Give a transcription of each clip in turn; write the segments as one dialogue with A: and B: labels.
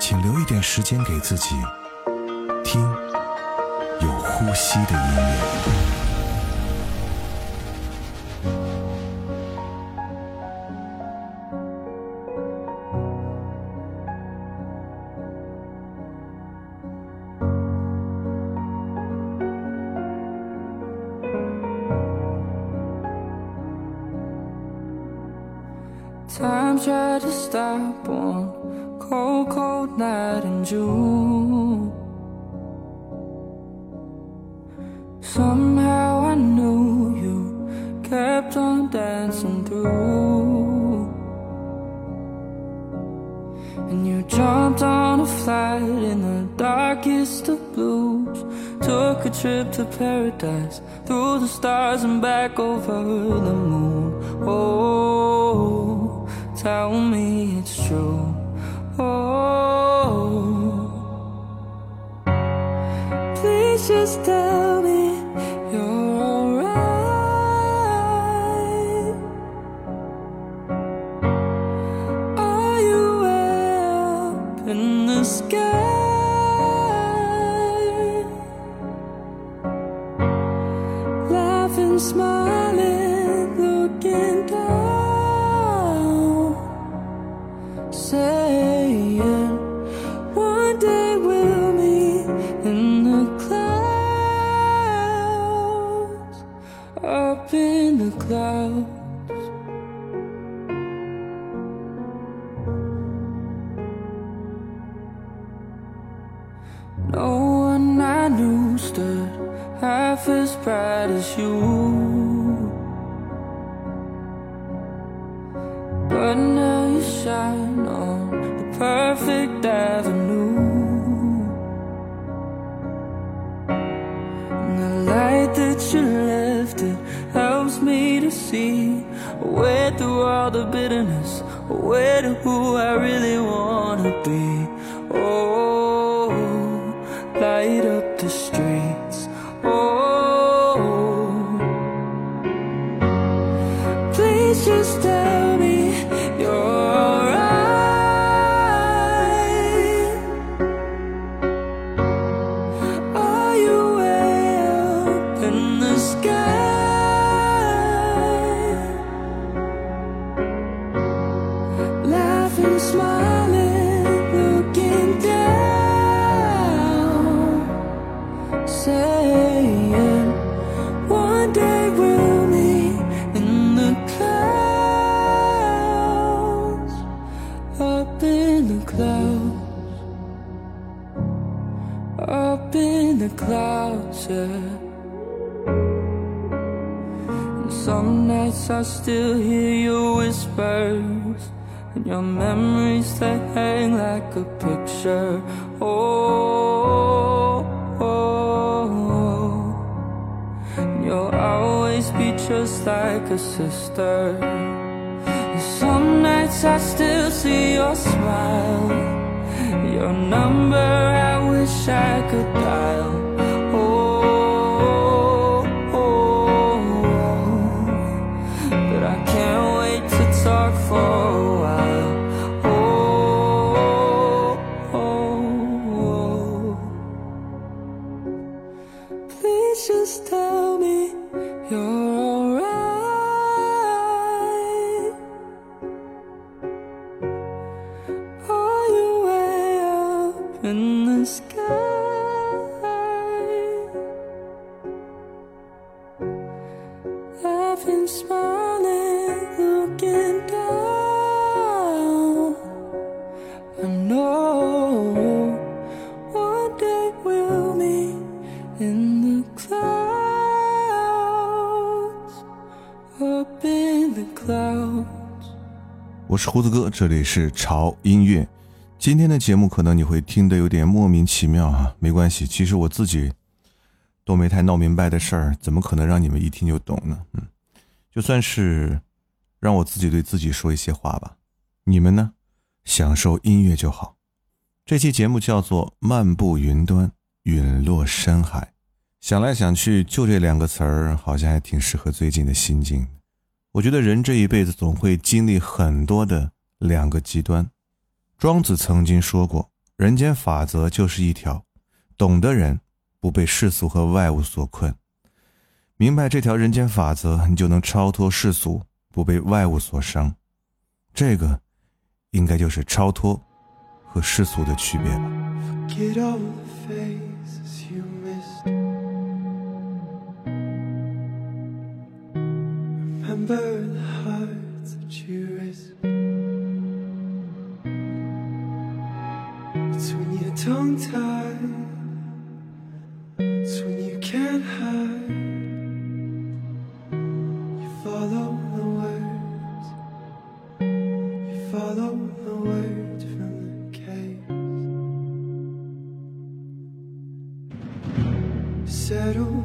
A: 请留一点时间给自己，听有呼吸的音乐。
B: A trip to paradise, through the stars and back over the moon. Oh, tell me it's true. Oh, please just tell me half as bright as you. But now you shine on the perfect avenue. And the light that you left it helps me to see way through all the bitterness, way to who I really wanna be. Memories that hang like a picture. Oh, oh, oh. You'll always be just like a sister. And some nights I still see your smile. Your number I wish I could dial.
A: 是胡子哥，这里是潮音乐。
C: 今天的节目可能你会听得有点莫名其妙啊，没关系，其实我自己都没太闹明白的事儿，怎么可能让你们一听就懂呢？嗯，就算是让我自己对自己说一些话吧。你们呢，享受音乐就好。这期节目叫做《漫步云端，陨落山海》。想来想去，就这两个词儿，好像还挺适合最近的心境。我觉得人这一辈子总会经历很多的两个极端。庄子曾经说过：“人间法则就是一条，懂的人不被世俗和外物所困。明白这条人间法则，你就能超脱世俗，不被外物所伤。这个，应该就是超脱和世俗的区别吧。” Tongue tied. It's when you don't tie it's when you can't hide. You follow the words. You follow the words from the case. Settle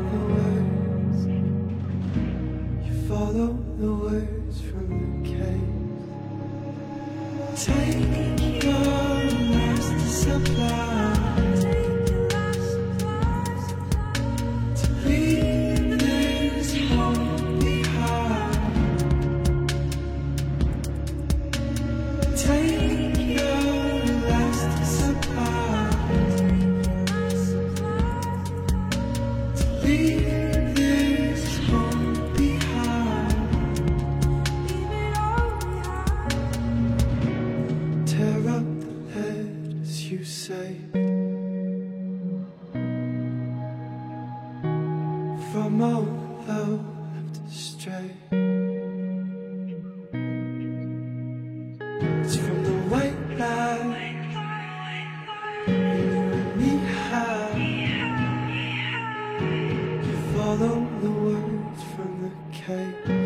C: okay.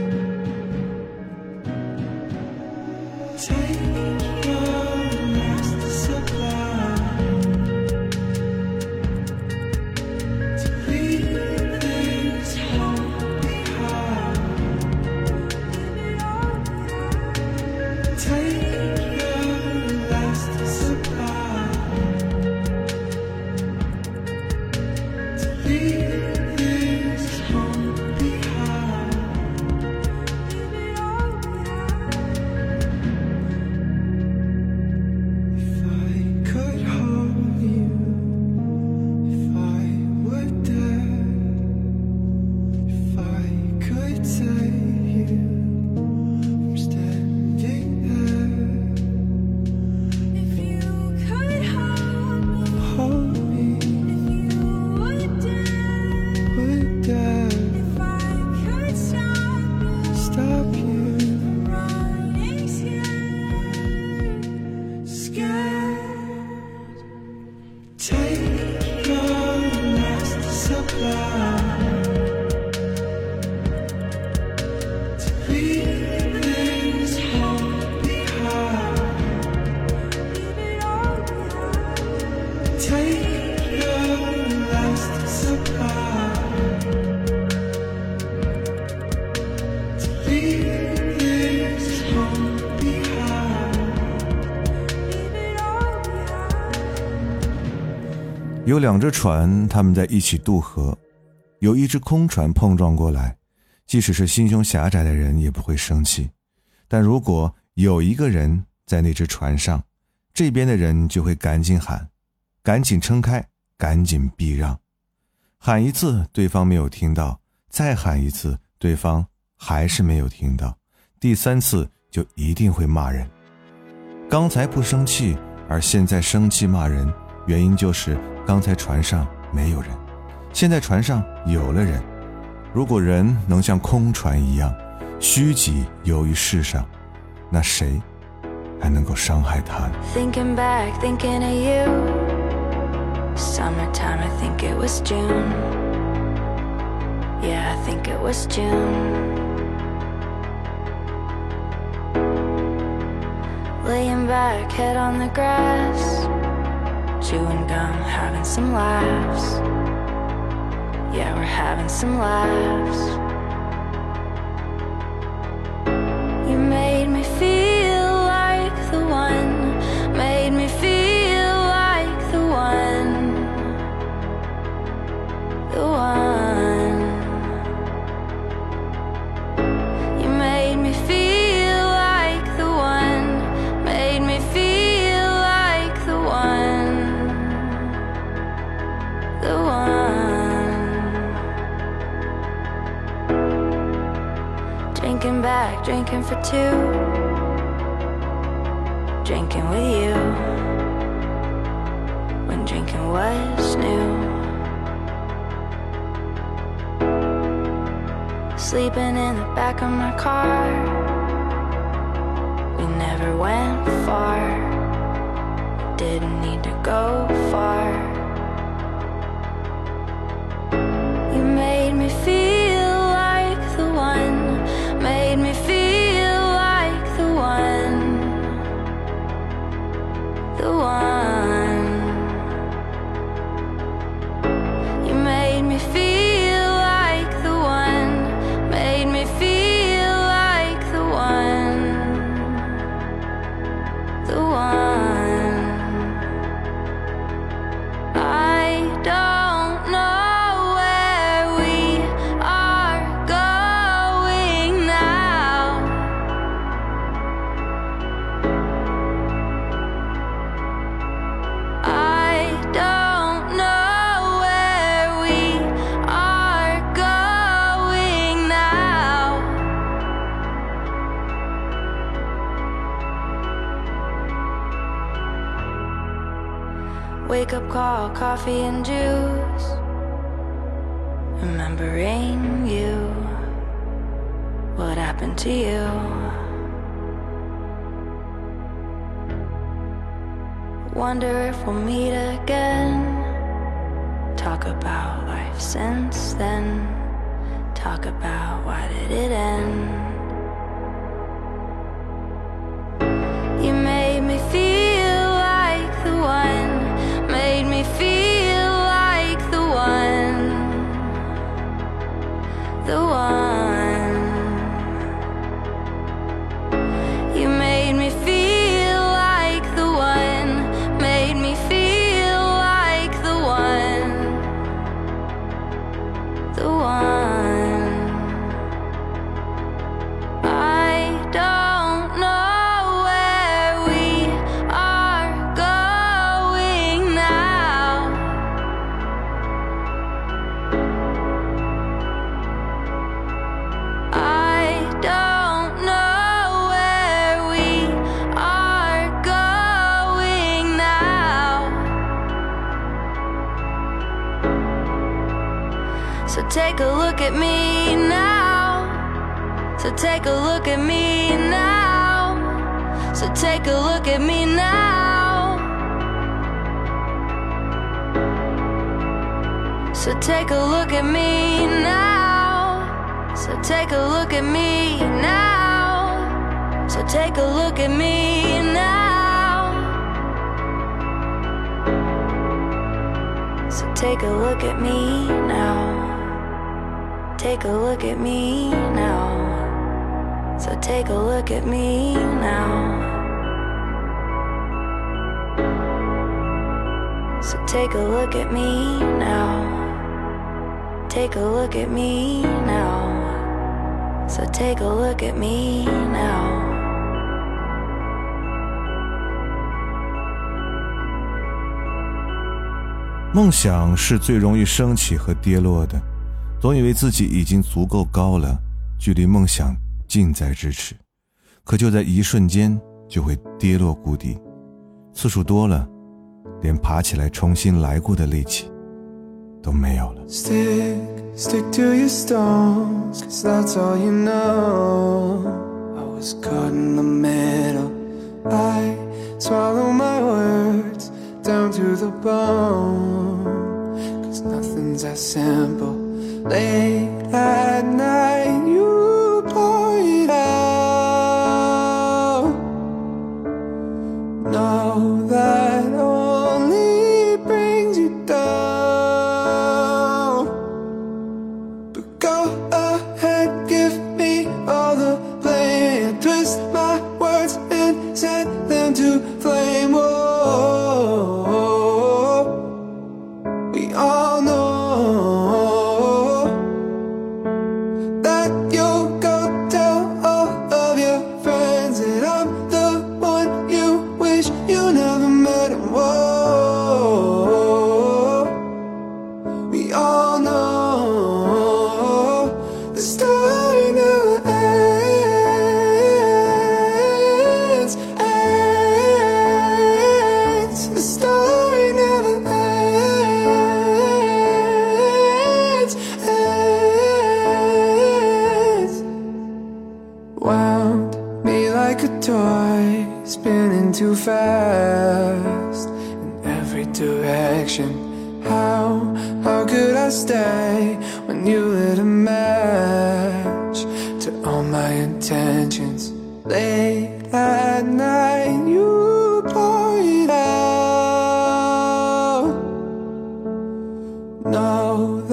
C: scared. Take 有两只船，他们在一起渡河。有一只空船碰撞过来，即使是心胸狭窄的人也不会生气。但如果有一个人在那只船上，这边的人就会赶紧喊：“赶紧撑开，赶紧避让。”喊一次，对方没有听到；再喊一次，对方还是没有听到。第三次就一定会骂人。刚才不生气，而现在生气骂人，原因就是。刚才船上没有人，现在船上有了人。
A: 如果人能像空船一样虚己游于世上，那谁还能够伤害他呢
D: ？Thinking back, thinking of you. Summertime, I think it was June. Yeah, I think it was June. Laying back, head on the grass. Chewing gum, having some laughs. Yeah, we're having some laughs. Drinking for two. Drinking with you. When drinking was new. Sleeping in the back of my car. We never went far. Didn't need to go far. Wake up call, coffee and juice. Remembering you. What happened to you? Wonder if we'll meet again. Talk about life since then. Talk about why did it end? Take a look at me now. So take a look at me now. So take a look at me now. So take a look at me now. Take a look at me now. So take a look at me now. So take a look at me now. Take a look at me now. So take a look at me now.
A: 梦想是最容易升起和跌落的，总以为自己已经足够高了，距离梦想近在咫尺，可就在一瞬间就会跌落谷底，次数多了，连爬起来重新来过的力气都没有了。
E: Stick, stick to your stones, cause that's all you know. I was caught in the middle. I swallow my words down to the bone. Cause nothing's as simple. Late at night, you pour it out. Know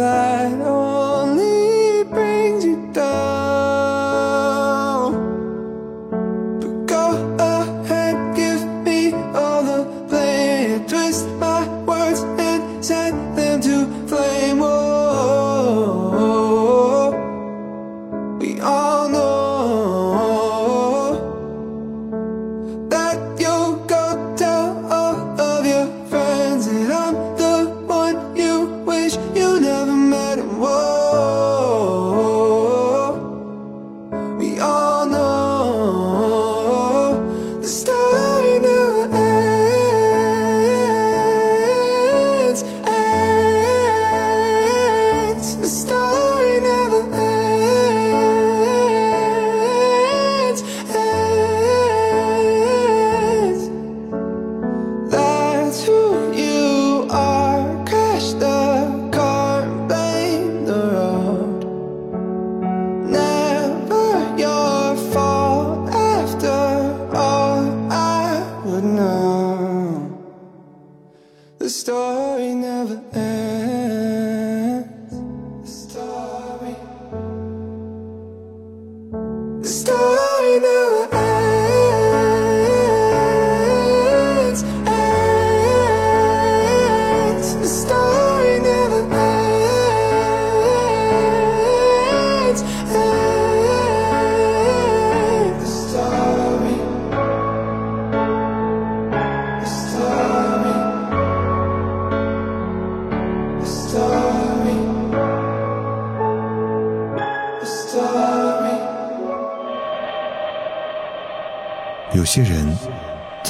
A: goodbye.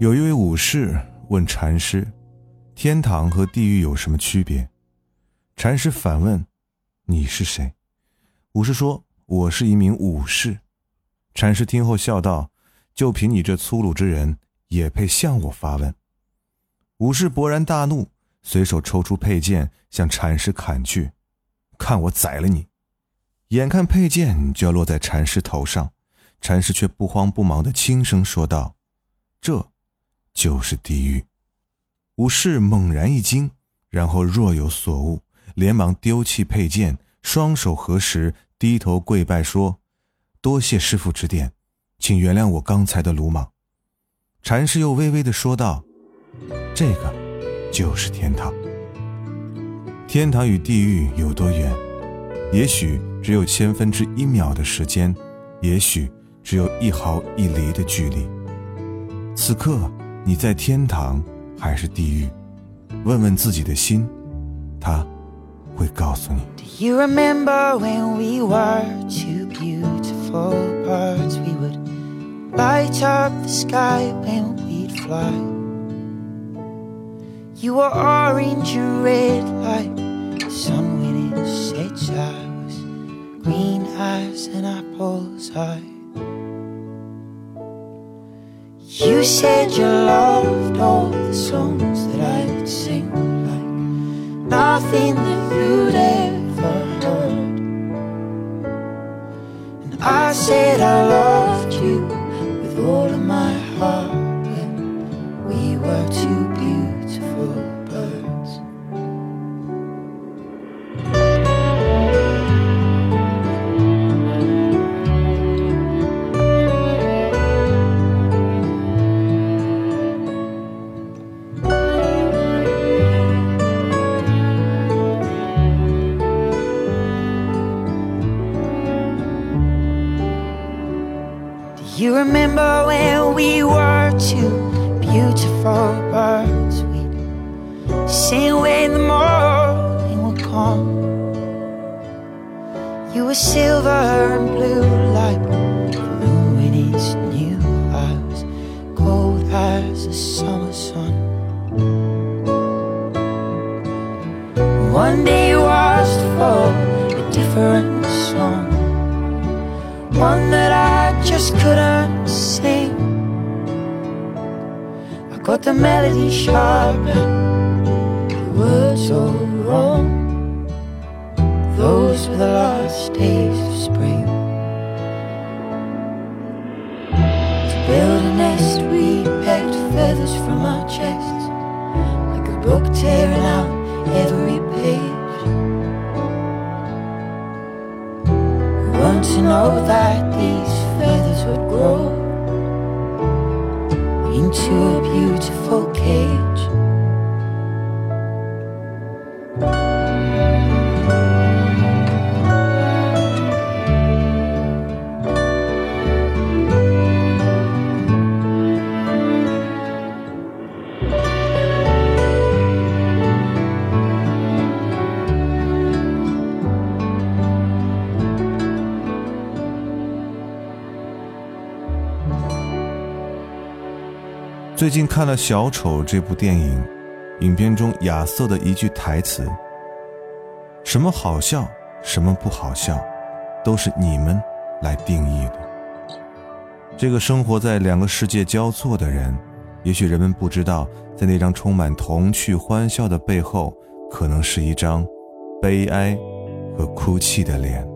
A: 有一位武士问禅师：“天堂和地狱有什么区别？”禅师反问：“你是谁？”武士说：“我是一名武士。”禅师听后笑道：“就凭你这粗鲁之人，也配向我发问？”武士勃然大怒，随手抽出佩剑向禅师砍去：“看我宰了你！”眼看佩剑就要落在禅师头上，禅师却不慌不忙地轻声说道：“这。”就是地狱。武士猛然一惊，然后若有所悟，连忙丢弃佩剑，双手合十，低头跪拜说：“多谢师傅指点，请原谅我刚才的鲁莽。”禅师又微微的说道：“这个就是天堂。天堂与地狱有多远？也许只有千分之一秒的时间，也许只有一毫一厘的距离。此刻。”你在天堂还是地狱？问问自己的心，他会告诉你。
F: Do you remember when we were two beautiful birds? We would light up the sky when we'd fly. You were orange and red like the sun when it sets. I was green as an apple's eye. You said you loved all the songs that I would sing like nothing that you'd ever heard. And I said I loved Those were the last days of spring. To build a nest, we pecked feathers from our chests, like a book tearing out every page. We want to know that these feathers would grow into a beautiful cage.
A: 最近看了《小丑》这部电影，影片中亚瑟的一句台词：“什么好笑，什么不好笑，都是你们来定义的。”这个生活在两个世界交错的人，也许人们不知道，在那张充满童趣欢笑的背后，可能是一张悲哀和哭泣的脸。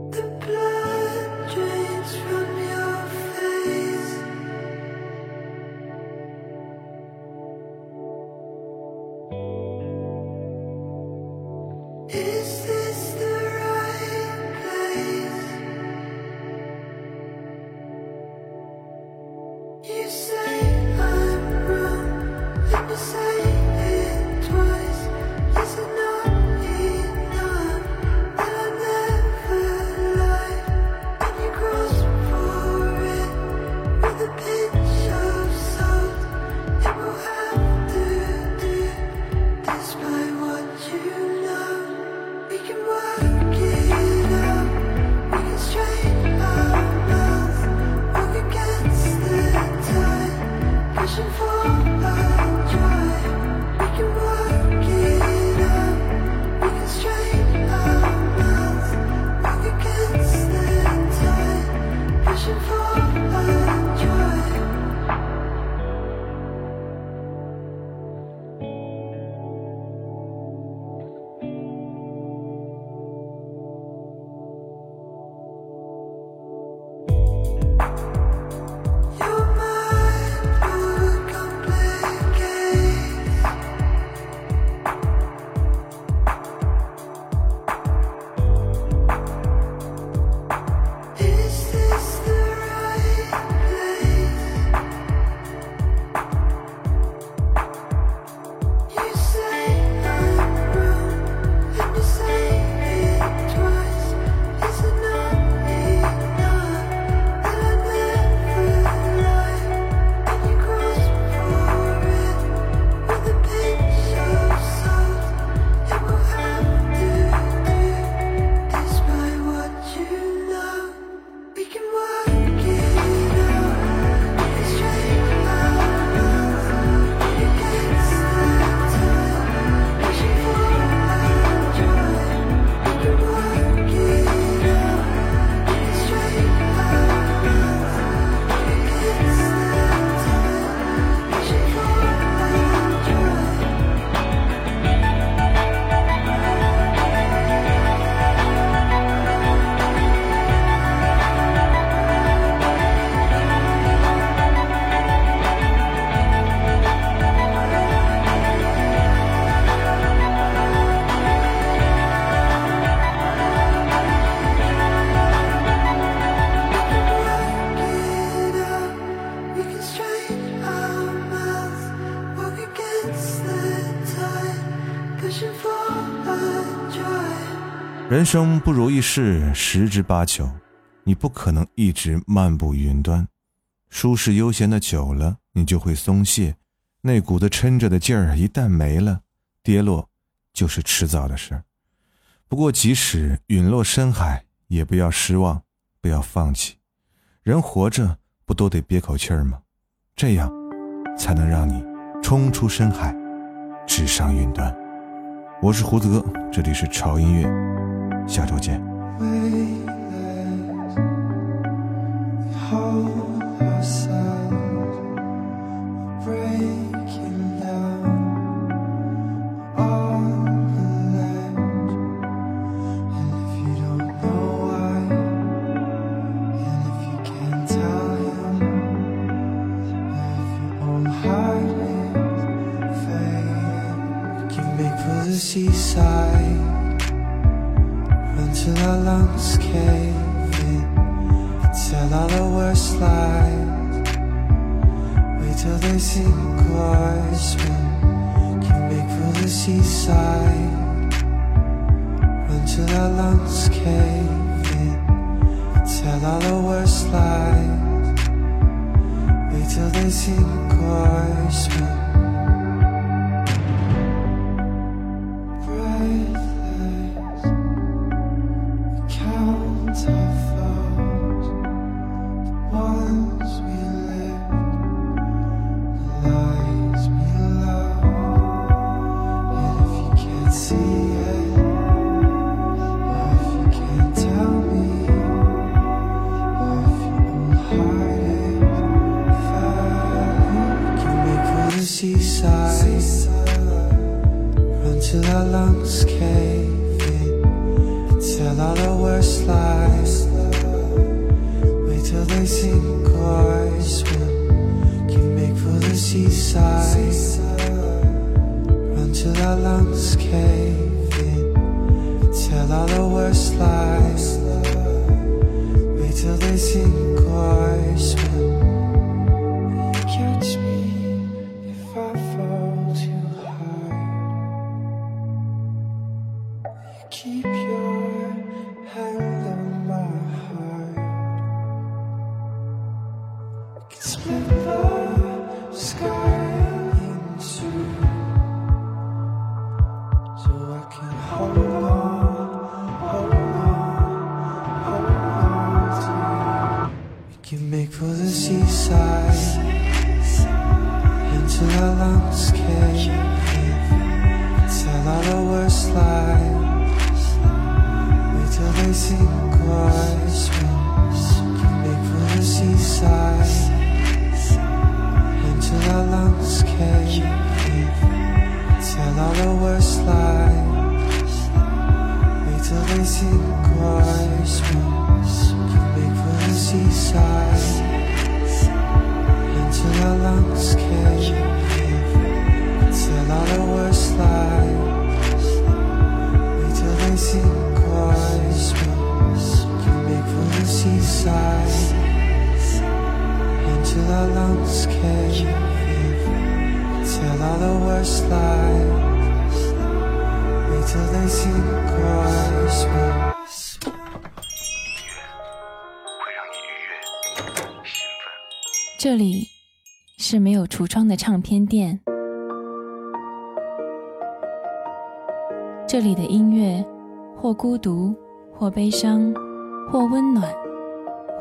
A: 人生不如意事十之八九，你不可能一直漫步云端。舒适悠闲的久了，你就会松懈，那股子撑着的劲儿一旦没了，跌落就是迟早的事儿。不过，即使陨落深海，也不要失望，不要放弃。人活着不都得憋口气儿吗？这样，才能让你冲出深海，直上云端。我是胡子哥，这里是潮音乐，下周见。
C: weightless. We hold ourselves, breaking down on the ledge. And if you don't know why, and if you can't tell him, if your own heart is fading, we can make for the seaside. Till our lungs cave in. Tell all the worst lies. Wait till they sink or swim. Can make for the seaside. Run till our lungs cave in. Tell all the worst lies. Wait till they sink or swim. Seaside. Until our lungs cave. Tell all the worst lies. Wait till they sink or swim.
G: 会让你愉悦、兴奋。
H: 这里是没有橱窗的唱片店，这里的音乐或孤独，或悲伤，或温暖，